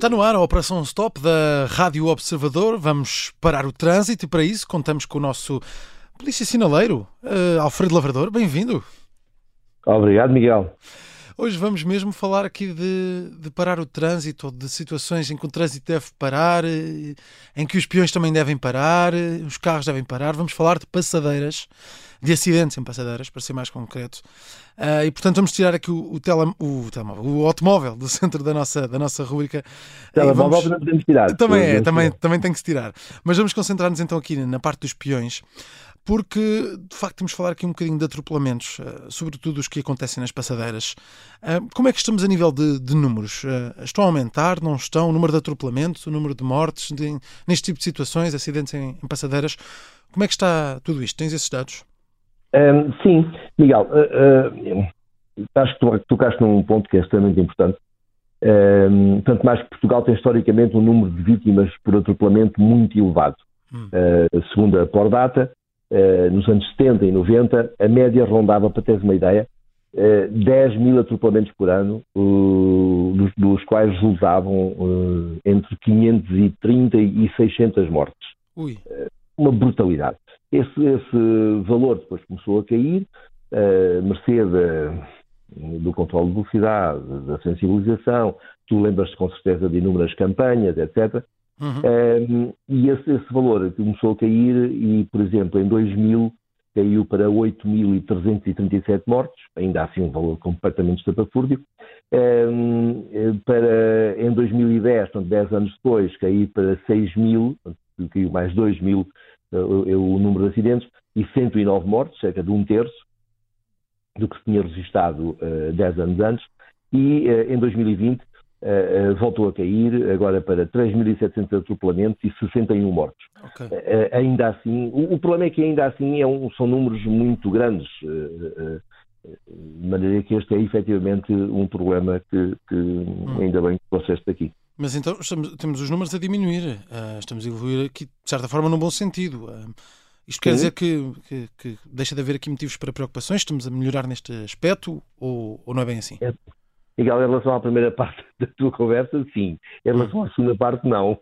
Está no ar a Operação Stop da Rádio Observador. Vamos parar o trânsito e para isso contamos com o nosso polícia sinaleiro, uh, Alfredo Lavrador. Bem-vindo. Obrigado, Miguel. Hoje vamos mesmo falar aqui de, de, parar o trânsito, ou de situações em que o trânsito deve parar, eh, em que os peões também devem parar, eh, os carros devem parar. Vamos falar de passadeiras, de acidentes em passadeiras, para ser mais concreto. Uh, e portanto vamos tirar aqui o, o, tele, o, telemóvel, o automóvel do centro da nossa, da nossa rubrica. Telemóvel vamos... podemos tirar. Também é, também, também tem que se tirar. Mas vamos concentrar-nos então aqui na parte dos peões porque de facto temos de falar aqui um bocadinho de atropelamentos, eh, sobretudo os que acontecem nas passadeiras. Eh, como é que estamos a nível de, de números? Eh, estão a aumentar? Não estão? O número de atropelamentos, o número de mortes, de, neste tipo de situações, acidentes em, em, passadeiras? Como é que está tudo isto? Tens esses dados? Um, sim, Miguel, uh, uh, acho que tu tocaste num ponto que é extremamente importante. Um, tanto mais que Portugal tem historicamente um número de vítimas por atropelamento muito elevado. Hum. Uh, segundo a Pordata, nos anos 70 e 90, a média rondava, para teres uma ideia, 10 eh, mil atropelamentos por ano, dos, dos quais resultavam eh, entre 530 e 600 mortes. Ui. Uma brutalidade. Esse, esse, valor depois começou a cair, uh, mercê do controle de velocidade, da sensibilização. Tu lembras-te com certeza de inúmeras campanhas, etc. Uhum. Um, e esse, esse, valor começou a cair e, por exemplo, em 2000 caiu para 8.337 mortos, ainda assim um valor completamente estapafúrdio. Um, para, em 2010, portanto, 10 anos depois, caiu para 6.000, caiu mais 2.000 uh, eh, o número de acidentes, e 109 mortos, cerca de um terço do que se tinha registado uh, 10 anos antes. E uh, em 2020 Uh, voltou a cair, agora para 3.700 atropelamentos e 61 mortos. Okay. Uh, ainda assim, o, o, problema é que ainda assim é um, são números muito grandes, de maneira que este é efetivamente um problema que, que hum. ainda bem que trouxeste aqui. Mas então estamos, temos os números a diminuir, estamos a evoluir aqui, de certa forma, num bom sentido. Isto quer dizer que, que, que, deixa de haver aqui motivos para preocupações? Estamos a melhorar neste aspecto ou, ou não é bem assim? É, Miguel, em relação à primeira parte da tua conversa, sim. Em relação à segunda parte, não.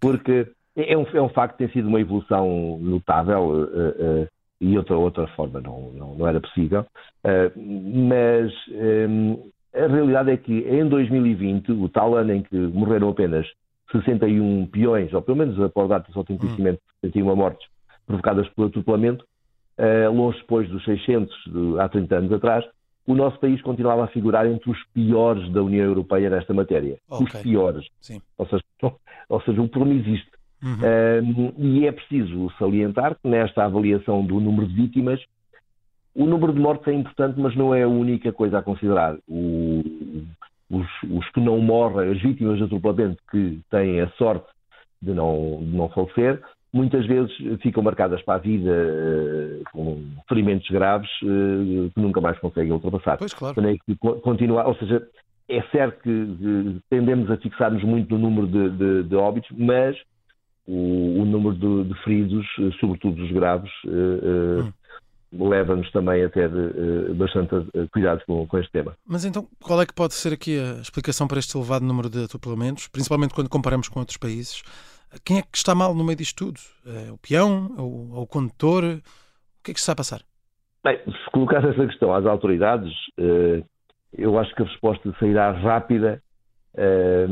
Porque é um, é um facto que tem sido uma evolução notável uh, uh, e outra, outra forma não, não, não era possível. Uh, mas um, a realidade é que em 2020, o tal ano em que morreram apenas 61 peões, ou pelo menos a data só tem conhecimento de 61 mortes provocadas pelo atropelamento, longe depois dos 600 de, há 30 anos atrás, o nosso país continuava a figurar entre os piores da União Europeia nesta matéria. Okay. Os piores. Sim. Ou, seja, ou seja, o problema existe. Uhum. Um, e é preciso salientar que nesta avaliação do número de vítimas, o número de mortes é importante, mas não é a única coisa a considerar. O, os, os, que não morrem, as vítimas de atropelamento que têm a sorte de não, de não falecer, muitas vezes ficam marcadas para a vida uh, com ferimentos graves uh, que nunca mais conseguem ultrapassar. Pois, claro. É que continuar, ou seja, é certo que tendemos a fixar-nos muito no número de, de, de óbitos, mas o, o número de, de, feridos, sobretudo os graves, hum leva-nos também a ter uh, bastante uh, cuidado com, com, este tema. Mas então, qual é que pode ser aqui a explicação para este elevado número de atropelamentos, principalmente quando comparamos com outros países? Quem é que está mal no meio disto tudo? É o peão? É o, é o condutor? O que é que está a passar? Bem, se colocar essa questão às autoridades, eh, eu acho que a resposta sairá rápida eh,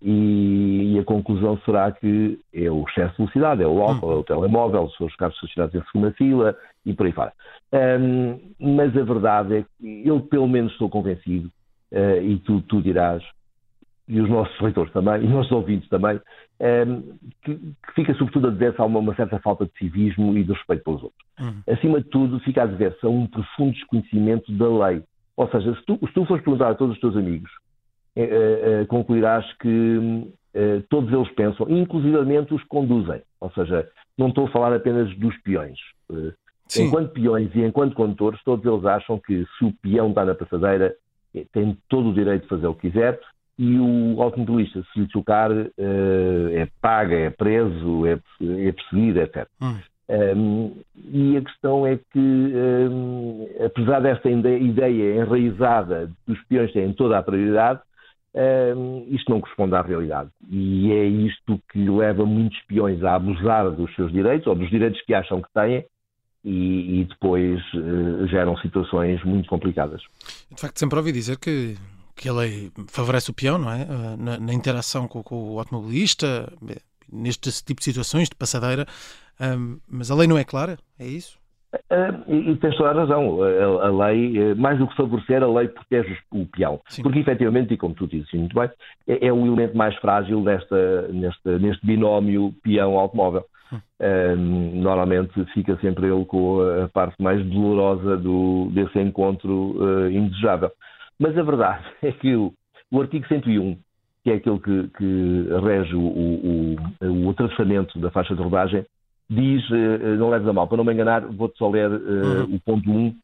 e, a conclusão será que é o excesso de velocidade, é o álcool, hum. é o telemóvel, são os carros estacionados em segunda fila e por aí fora. mas a verdade é que eu pelo menos estou convencido, eh, e tu, tu dirás, e os nossos leitores também, e os nossos ouvintes também, ehm, que, que, fica sobretudo a dever-se a uma, uma, certa falta de civismo e de respeito pelos outros. Uhum. Acima de tudo, fica a dever-se a um profundo desconhecimento da lei. Ou seja, se tu, se tu fores perguntar a todos os teus amigos, eh, eh, eh concluirás que eh, todos eles pensam, inclusivamente os que conduzem. Ou seja, não estou a falar apenas dos peões. Eh, enquanto peões e enquanto condutores, todos eles acham que se o peão está na passadeira, tem todo o direito de fazer o que quiser, e o automobilista, se lhe chocar, uh, é paga, é preso, é, é perseguido, etc. Hum. Um, e a questão é que, um, apesar desta ideia enraizada dos peões têm toda a prioridade, uh, isto não corresponde à realidade. E é isto que leva muitos peões a abusar dos seus direitos, ou dos direitos que acham que têm, e, e depois uh, geram situações muito complicadas. De facto, sempre ouvi dizer que, que a lei favorece o peão, não é? Uh, na, na, interação com, com, o automobilista, neste tipo de situações de passadeira, mas a lei não é clara, é isso? Uh, e, e tens toda a razão. A, a, lei, mais do que favorecer, a lei protege o peão. Sim. Porque, efetivamente, e como tu dizes muito bem, é, é o elemento mais frágil desta, neste, neste binómio peão-automóvel. Um, normalmente fica sempre ele com a parte mais dolorosa do, desse encontro uh, indesejável. Mas a verdade é que o, o artigo 101, que é aquele que, que rege o, o, o, atravessamento da faixa de rodagem, diz, uh, não leves a mal, para não me enganar, vou-te só ler uh, o ponto 1,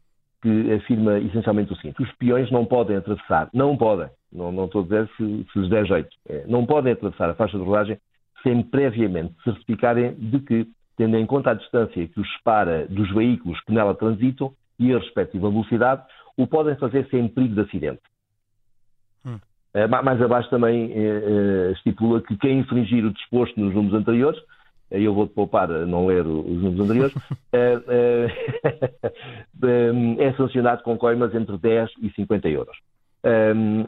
que afirma essencialmente o seguinte: os peões não podem atravessar, não podem, não, não estou a dizer se, se lhes der jeito, é, não podem atravessar a faixa de rodagem sem previamente certificarem de que, tendo em conta a distância que os separa dos veículos que nela transitam e a respectiva velocidade, o podem fazer sem perigo de acidente. Hum. Uh, mais abaixo também uh, estipula que quem infringir o disposto nos números anteriores, aí eu vou-te poupar a não ler os números anteriores, é sancionado com coimas entre 10 e 50 euros.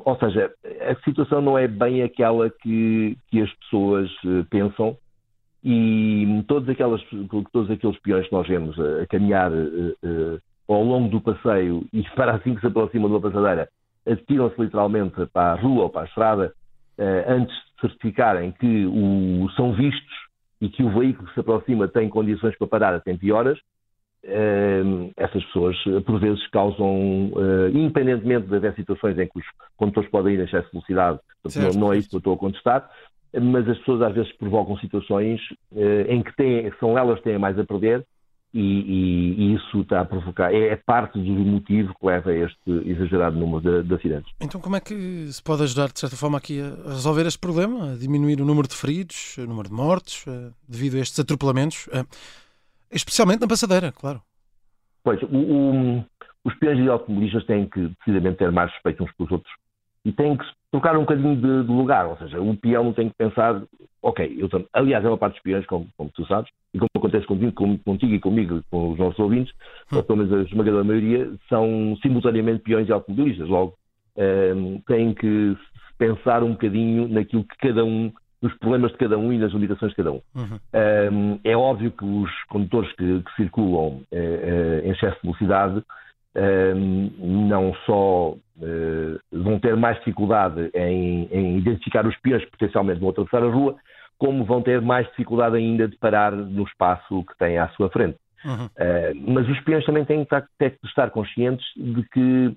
Ou seja, a situação não é bem aquela que, que as pessoas pensam e todos, aquelas, todos aqueles peões que nós vemos a, caminhar ao longo do passeio e para assim que se aproximam de uma passadeira, atiram-se literalmente para a rua ou para a estrada antes de certificarem que o, são vistos e que o veículo que se aproxima tem condições para parar a tempo e horas, Uh, essas pessoas, por vezes, causam, independentemente de haver situações em que os condutores podem ir a excesso de velocidade, não, não, é isso que eu estou a contestar, mas as pessoas às vezes provocam situações em que têm, são elas que têm mais a perder e, e, e, isso está a provocar, é, é, parte do motivo que leva a este exagerado número de, de, acidentes. Então, como é que se pode ajudar, de certa forma, aqui a resolver este problema, a diminuir o número de feridos, o número de mortes, devido a estes atropelamentos? Especialmente na passadeira, claro. Pois, o, o, os peões e automobilistas têm que, decididamente, ter mais respeito uns pelos outros e têm que trocar um bocadinho de, de, lugar. Ou seja, o peão não tem que pensar, ok, eu também. Aliás, é uma parte dos peões, como, como, tu sabes, e como acontece contigo, com, contigo e comigo, com os nossos ouvintes, hum. ou pelo menos a esmagadora maioria, são simultaneamente peões e automobilistas. Logo, um, ehm, têm que pensar um bocadinho naquilo que cada um nos problemas de cada um e nas limitações de cada um. Uhum. Um, é óbvio que os condutores que, que circulam uh, uh, em excesso de velocidade não só uh, vão ter mais dificuldade em, em, identificar os peões que potencialmente vão atravessar a rua, como vão ter mais dificuldade ainda de parar no espaço que têm à sua frente. Uhum. mas os peões também têm que, estar conscientes de que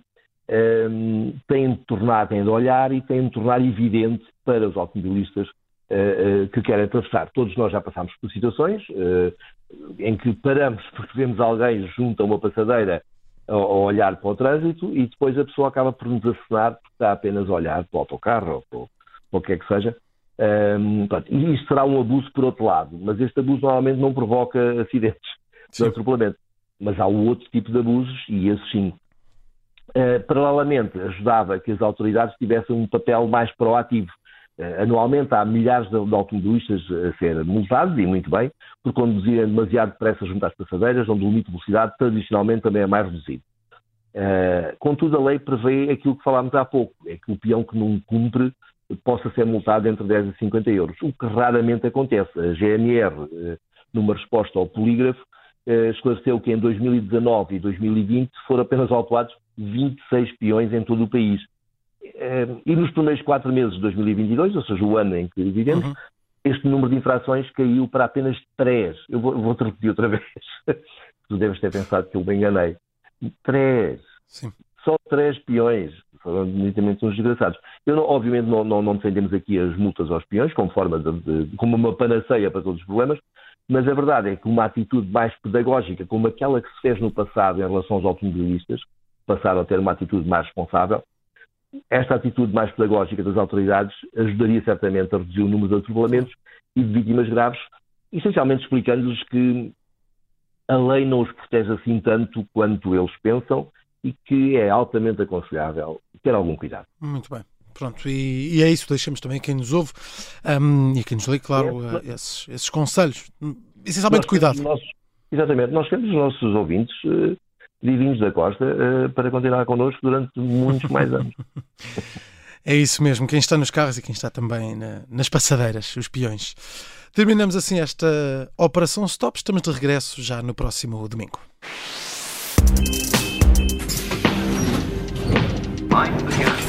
um, têm de tornar, têm de olhar e têm de tornar evidente para os automobilistas uh, uh, que querem atravessar. Todos nós já passámos por situações em que paramos porque vemos alguém junto a uma passadeira a, olhar para o trânsito e depois a pessoa acaba por nos acenar porque está apenas a olhar para o autocarro ou para, o que é que seja. Um, pronto, e isto será um abuso por outro lado, mas este abuso normalmente não provoca acidentes de atropelamento. Mas há o outro tipo de abusos e esses sim. Uh, paralelamente, ajudava que as autoridades tivessem um papel mais proativo. Eh, anualmente há milhares de, automobilistas a ser multados, e muito bem, por conduzirem demasiado depressa junto às passadeiras, onde o limite de velocidade tradicionalmente também é mais reduzido. Uh, contudo, a lei prevê aquilo que falámos há pouco, é que o peão que não cumpre possa ser multado entre 10 e 50 euros, o que raramente acontece. A GNR, uh, numa resposta ao polígrafo, esclareceu que em 2019 e 2020 foram apenas autuados 26 peões em todo o país e nos primeiros quatro meses de 2022, ou seja, o ano em que vivemos, uhum. este número de infrações caiu para apenas três. Eu vou, vou-te repetir outra vez. tu deves ter pensado que eu me enganei. Três. Sim. Só três peões. Foram nitidamente uns desgraçados. Eu, não, obviamente, não, não, não, defendemos aqui as multas aos peões como forma de, de, como uma panaceia para todos os problemas, mas a verdade é que uma atitude mais pedagógica, como aquela que se fez no passado em relação aos automobilistas, passaram a ter uma atitude mais responsável, esta atitude mais pedagógica das autoridades ajudaria certamente a reduzir o número de atropelamentos e de vítimas graves, essencialmente explicando-lhes que a lei não os protege assim tanto quanto eles pensam e que é altamente aconselhável ter algum cuidado. Muito bem. Pronto, e, e, é isso, deixamos também quem nos ouve um, e quem nos lê, claro, é, uh, esses, esses conselhos. Essencialmente, cuidado. Nossos, exatamente, nós queremos os nossos ouvintes uh, divinos da Costa uh, para continuar connosco durante muitos mais anos. é isso mesmo, quem está nos carros e quem está também na, nas passadeiras, os peões. Terminamos assim esta Operação Stop. Estamos de regresso já no próximo domingo. Mind